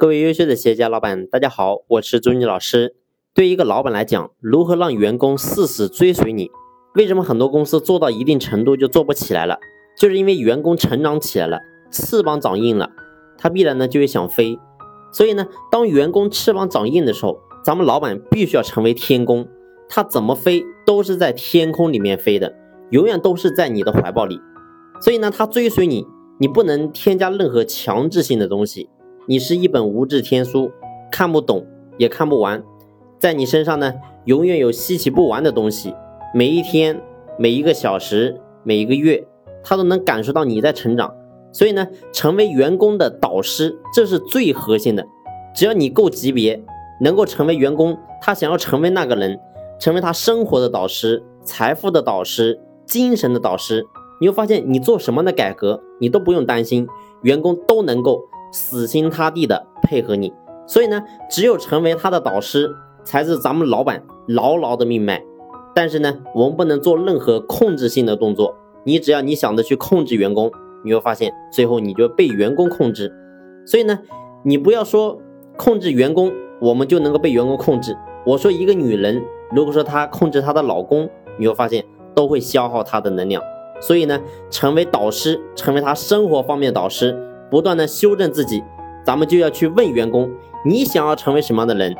各位优秀的企业家老板，大家好，我是朱妮老师。对一个老板来讲，如何让员工誓死追随你？为什么很多公司做到一定程度就做不起来了？就是因为员工成长起来了，翅膀长硬了，他必然呢就会想飞。所以呢，当员工翅膀长硬的时候，咱们老板必须要成为天宫，他怎么飞都是在天空里面飞的，永远都是在你的怀抱里。所以呢，他追随你，你不能添加任何强制性的东西。你是一本无字天书，看不懂也看不完，在你身上呢，永远有稀奇不完的东西。每一天、每一个小时、每一个月，他都能感受到你在成长。所以呢，成为员工的导师，这是最核心的。只要你够级别，能够成为员工，他想要成为那个人，成为他生活的导师、财富的导师、精神的导师，你会发现，你做什么的改革，你都不用担心，员工都能够死心塌地的配合你。所以呢，只有成为他的导师，才是咱们老板牢牢的命脉。但是呢，我们不能做任何控制性的动作。你只要你想着去控制员工。你会发现，最后你就被员工控制。所以呢，你不要说控制员工，我们就能够被员工控制。我说一个女人，如果说她控制她的老公，你会发现都会消耗她的能量。所以呢，成为导师，成为他生活方面的导师，不断的修正自己。咱们就要去问员工，你想要成为什么样的人？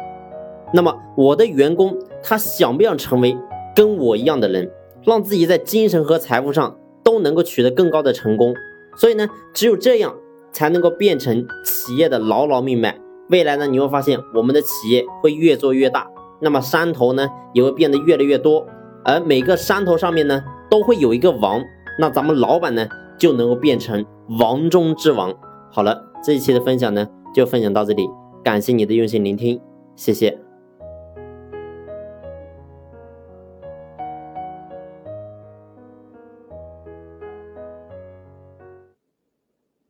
那么我的员工他想不想成为跟我一样的人，让自己在精神和财富上都能够取得更高的成功？所以呢，只有这样才能够变成企业的牢牢命脉。未来呢，你会发现我们的企业会越做越大，那么山头呢也会变得越来越多，而每个山头上面呢都会有一个王，那咱们老板呢就能够变成王中之王。好了，这一期的分享呢就分享到这里，感谢你的用心聆听，谢谢。